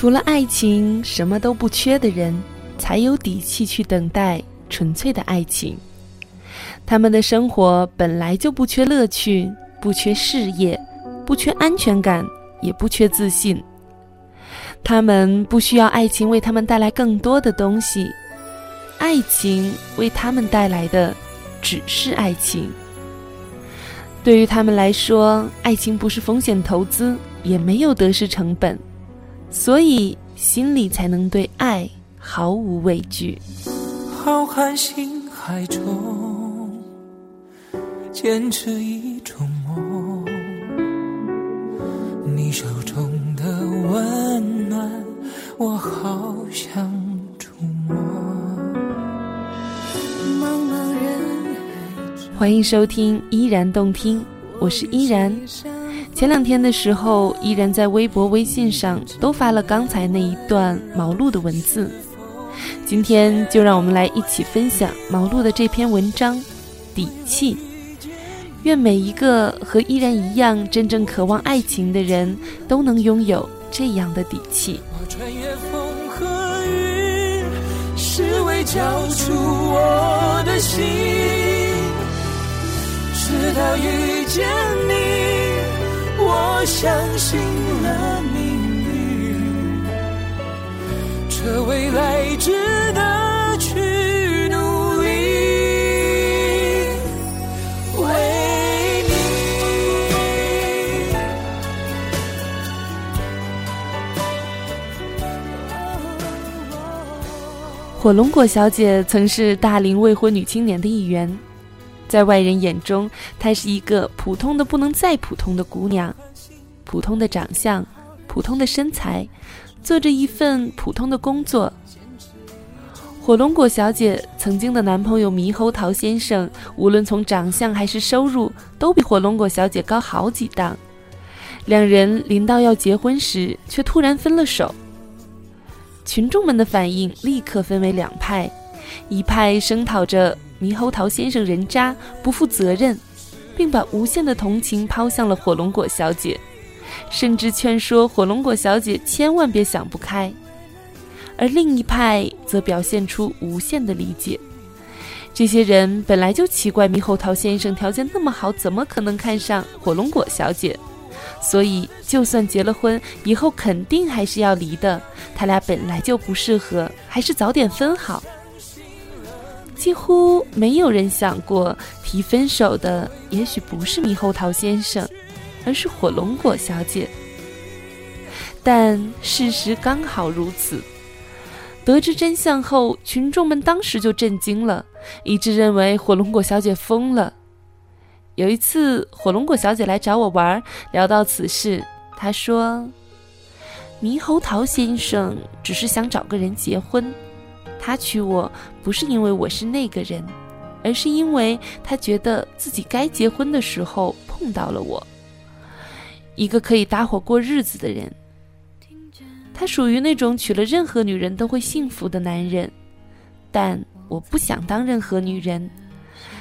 除了爱情，什么都不缺的人，才有底气去等待纯粹的爱情。他们的生活本来就不缺乐趣，不缺事业，不缺安全感，也不缺自信。他们不需要爱情为他们带来更多的东西，爱情为他们带来的只是爱情。对于他们来说，爱情不是风险投资，也没有得失成本，所以心里才能对爱毫无畏惧。浩瀚星海中，坚持一种梦，你手中的温暖，我好想触摸。茫茫人海欢迎收听依然动听，我是依然。前两天的时候，依然在微博、微信上都发了刚才那一段毛路的文字。今天就让我们来一起分享毛路的这篇文章《底气》。愿每一个和依然一样真正渴望爱情的人都能拥有这样的底气。我穿越风和雨，是为交出我的心。直到遇见你，我相信了命运，这未来值得去努力。为你。火龙果小姐曾是大龄未婚女青年的一员，在外人眼中，她是一个普通的不能再普通的姑娘，普通的长相，普通的身材，做着一份普通的工作。火龙果小姐曾经的男朋友猕猴桃先生，无论从长相还是收入，都比火龙果小姐高好几档。两人临到要结婚时，却突然分了手。群众们的反应立刻分为两派，一派声讨着猕猴桃先生人渣不负责任，并把无限的同情抛向了火龙果小姐，甚至劝说火龙果小姐千万别想不开；而另一派则表现出无限的理解。这些人本来就奇怪猕猴桃先生条件那么好，怎么可能看上火龙果小姐？所以，就算结了婚，以后肯定还是要离的。他俩本来就不适合，还是早点分好。几乎没有人想过提分手的，也许不是猕猴桃先生，而是火龙果小姐。但事实刚好如此。得知真相后，群众们当时就震惊了，一致认为火龙果小姐疯了。有一次，火龙果小姐来找我玩，聊到此事，她说：“猕猴桃先生只是想找个人结婚，他娶我不是因为我是那个人，而是因为他觉得自己该结婚的时候碰到了我，一个可以搭伙过日子的人。他属于那种娶了任何女人都会幸福的男人，但我不想当任何女人，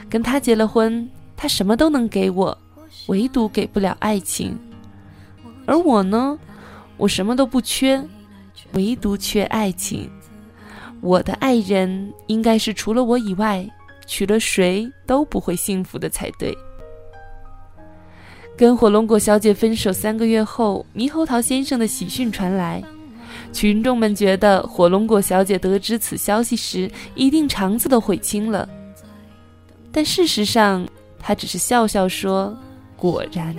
跟他结了婚。”他什么都能给我，唯独给不了爱情。而我呢，我什么都不缺，唯独缺爱情。我的爱人应该是除了我以外，娶了谁都不会幸福的才对。跟火龙果小姐分手三个月后，猕猴桃先生的喜讯传来，群众们觉得火龙果小姐得知此消息时，一定肠子都悔青了。但事实上，他只是笑笑说：“果然。”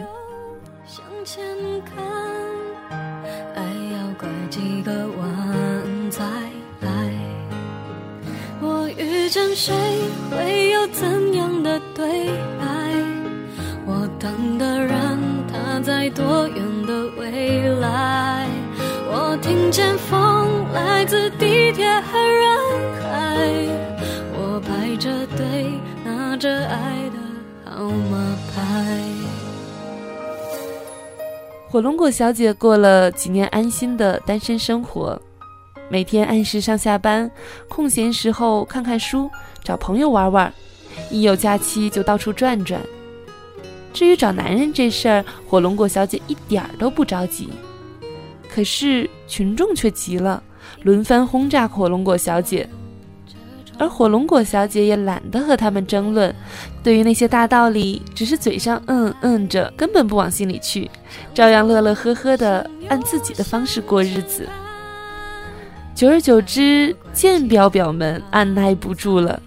遇见谁，会有怎样的对白？我等的人，他在多远的未来？我听见风来自地铁和人海，我排着队，拿着爱的。号码牌。火龙果小姐过了几年安心的单身生活，每天按时上下班，空闲时候看看书，找朋友玩玩，一有假期就到处转转。至于找男人这事儿，火龙果小姐一点儿都不着急。可是群众却急了，轮番轰炸火龙果小姐。而火龙果小姐也懒得和他们争论，对于那些大道理，只是嘴上嗯嗯着，根本不往心里去，照样乐乐呵呵的按自己的方式过日子。久而久之，贱表表们按耐不住了，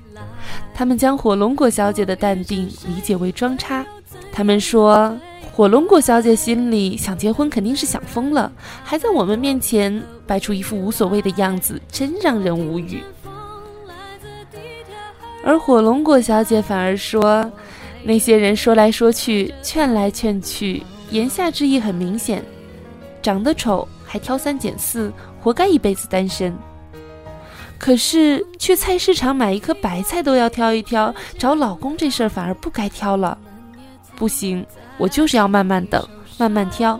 他们将火龙果小姐的淡定理解为装叉。他们说，火龙果小姐心里想结婚肯定是想疯了，还在我们面前摆出一副无所谓的样子，真让人无语。而火龙果小姐反而说：“那些人说来说去，劝来劝去，言下之意很明显，长得丑还挑三拣四，活该一辈子单身。可是去菜市场买一颗白菜都要挑一挑，找老公这事儿反而不该挑了。不行，我就是要慢慢等，慢慢挑。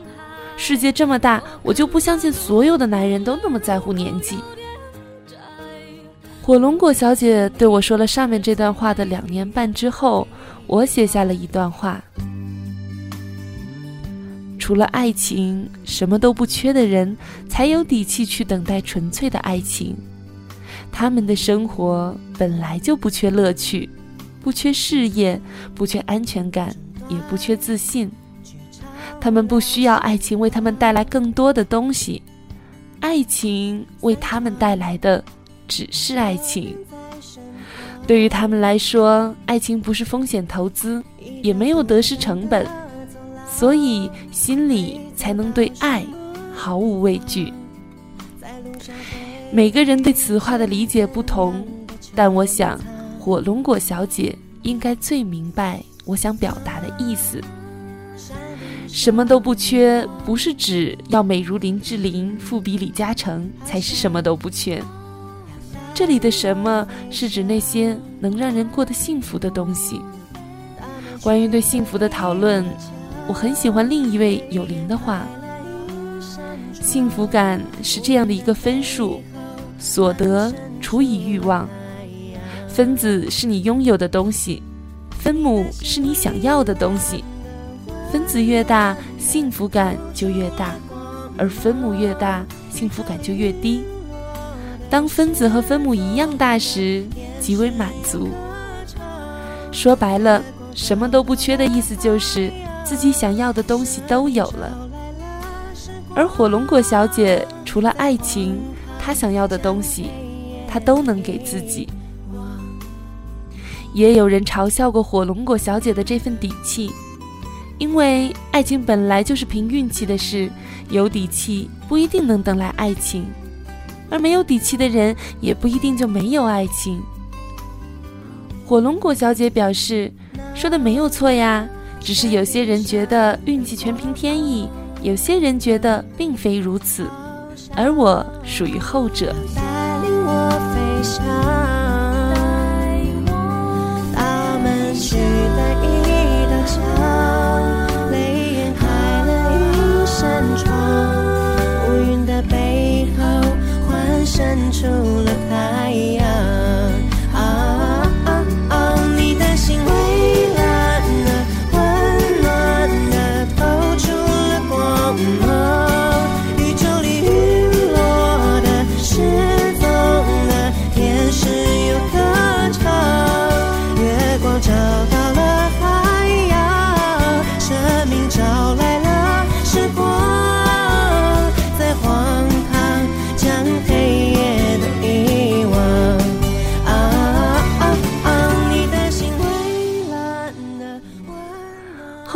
世界这么大，我就不相信所有的男人都那么在乎年纪。”火龙果小姐对我说了上面这段话的两年半之后，我写下了一段话：除了爱情，什么都不缺的人，才有底气去等待纯粹的爱情。他们的生活本来就不缺乐趣，不缺事业，不缺安全感，也不缺自信。他们不需要爱情为他们带来更多的东西，爱情为他们带来的。只是爱情，对于他们来说，爱情不是风险投资，也没有得失成本，所以心里才能对爱毫无畏惧。每个人对此话的理解不同，但我想，火龙果小姐应该最明白我想表达的意思。什么都不缺，不是指要美如林志玲、富比李嘉诚才是什么都不缺。这里的什么是指那些能让人过得幸福的东西？关于对幸福的讨论，我很喜欢另一位有灵的话：幸福感是这样的一个分数，所得除以欲望。分子是你拥有的东西，分母是你想要的东西。分子越大，幸福感就越大；而分母越大，幸福感就越低。当分子和分母一样大时，极为满足。说白了，什么都不缺的意思就是自己想要的东西都有了。而火龙果小姐除了爱情，她想要的东西，她都能给自己。也有人嘲笑过火龙果小姐的这份底气，因为爱情本来就是凭运气的事，有底气不一定能等来爱情。而没有底气的人，也不一定就没有爱情。火龙果小姐表示，说的没有错呀，只是有些人觉得运气全凭天意，有些人觉得并非如此，而我属于后者。出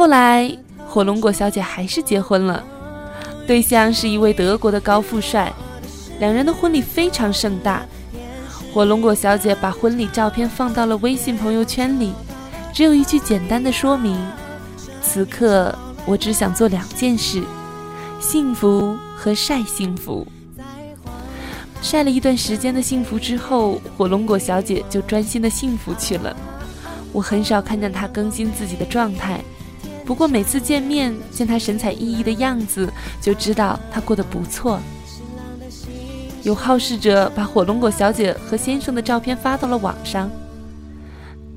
后来，火龙果小姐还是结婚了，对象是一位德国的高富帅，两人的婚礼非常盛大。火龙果小姐把婚礼照片放到了微信朋友圈里，只有一句简单的说明：此刻我只想做两件事，幸福和晒幸福。晒了一段时间的幸福之后，火龙果小姐就专心的幸福去了。我很少看见她更新自己的状态。不过每次见面，见他神采奕奕的样子，就知道他过得不错。有好事者把火龙果小姐和先生的照片发到了网上。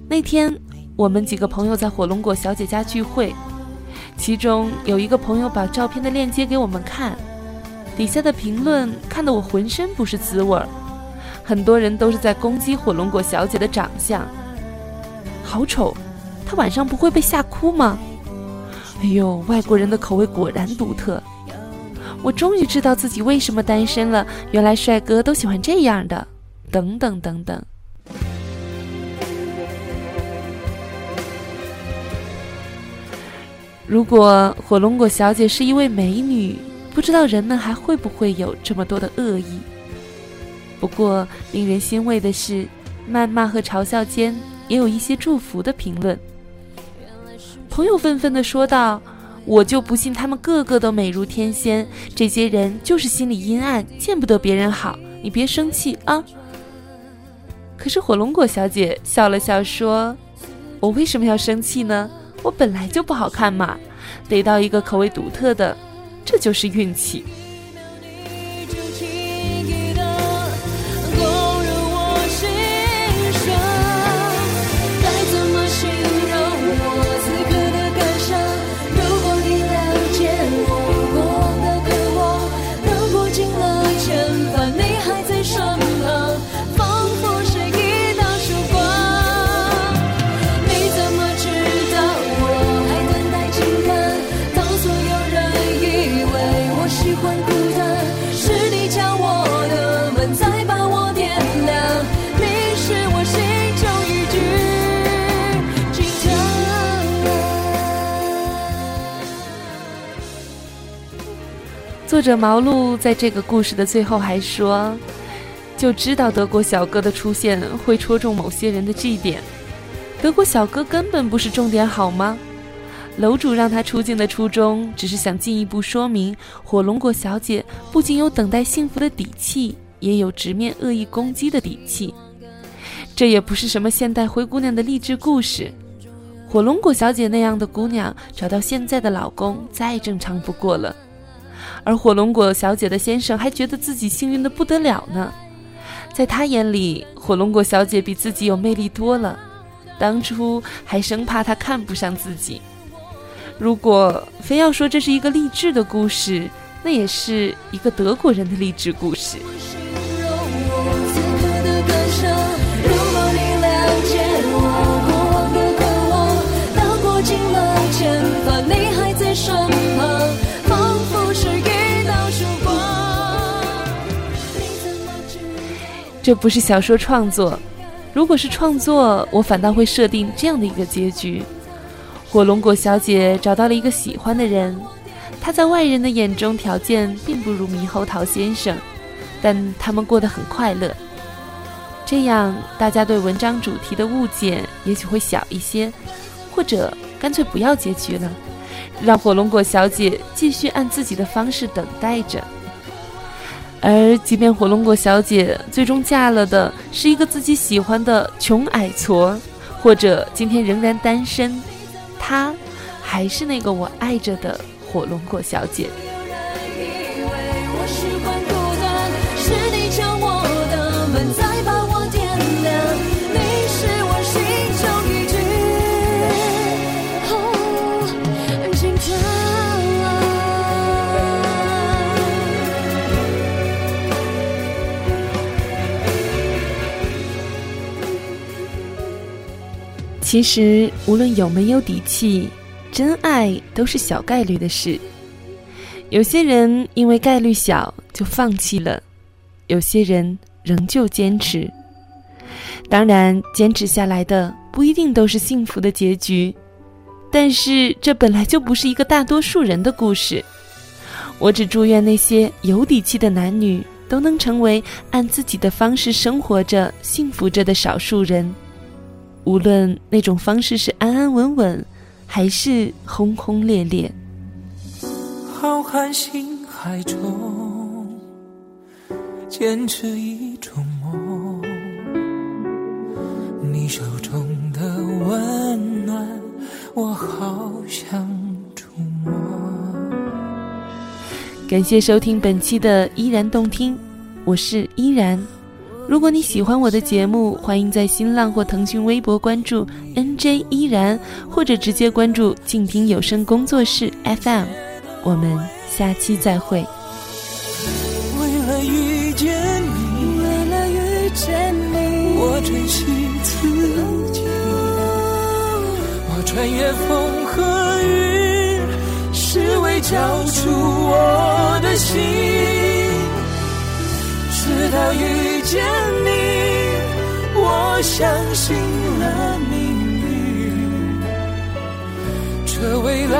那天，我们几个朋友在火龙果小姐家聚会，其中有一个朋友把照片的链接给我们看，底下的评论看得我浑身不是滋味儿。很多人都是在攻击火龙果小姐的长相，好丑，她晚上不会被吓哭吗？哎呦，外国人的口味果然独特。我终于知道自己为什么单身了，原来帅哥都喜欢这样的。等等等等。如果火龙果小姐是一位美女，不知道人们还会不会有这么多的恶意。不过，令人欣慰的是，谩骂和嘲笑间也有一些祝福的评论。朋友愤愤的说道：“我就不信他们个个都美如天仙，这些人就是心里阴暗，见不得别人好。你别生气啊。”可是火龙果小姐笑了笑说：“我为什么要生气呢？”我本来就不好看嘛，得到一个口味独特的，这就是运气。作者毛路在这个故事的最后还说：“就知道德国小哥的出现会戳中某些人的这一点。德国小哥根本不是重点，好吗？楼主让他出镜的初衷，只是想进一步说明火龙果小姐不仅有等待幸福的底气，也有直面恶意攻击的底气。这也不是什么现代灰姑娘的励志故事。火龙果小姐那样的姑娘，找到现在的老公，再正常不过了。”而火龙果小姐的先生还觉得自己幸运的不得了呢，在他眼里，火龙果小姐比自己有魅力多了，当初还生怕她看不上自己。如果非要说这是一个励志的故事，那也是一个德国人的励志故事。这不是小说创作，如果是创作，我反倒会设定这样的一个结局：火龙果小姐找到了一个喜欢的人，她在外人的眼中条件并不如猕猴桃先生，但他们过得很快乐。这样，大家对文章主题的误解也许会小一些，或者干脆不要结局了，让火龙果小姐继续按自己的方式等待着。而即便火龙果小姐最终嫁了的是一个自己喜欢的穷矮矬，或者今天仍然单身，她还是那个我爱着的火龙果小姐。其实，无论有没有底气，真爱都是小概率的事。有些人因为概率小就放弃了，有些人仍旧坚持。当然，坚持下来的不一定都是幸福的结局，但是这本来就不是一个大多数人的故事。我只祝愿那些有底气的男女都能成为按自己的方式生活着、幸福着的少数人。无论那种方式是安安稳稳，还是轰轰烈烈。浩瀚星海中，坚持一种梦。你手中的温暖，我好想触摸。感谢收听本期的依然动听，我是依然。如果你喜欢我的节目欢迎在新浪或腾讯微博关注 nj 依然或者直接关注静听有声工作室 fm 我们下期再会。为了遇见你为了遇见你我珍惜自己我穿越风和雨是为交出我的心。直到遇见你我相信了命运。这未来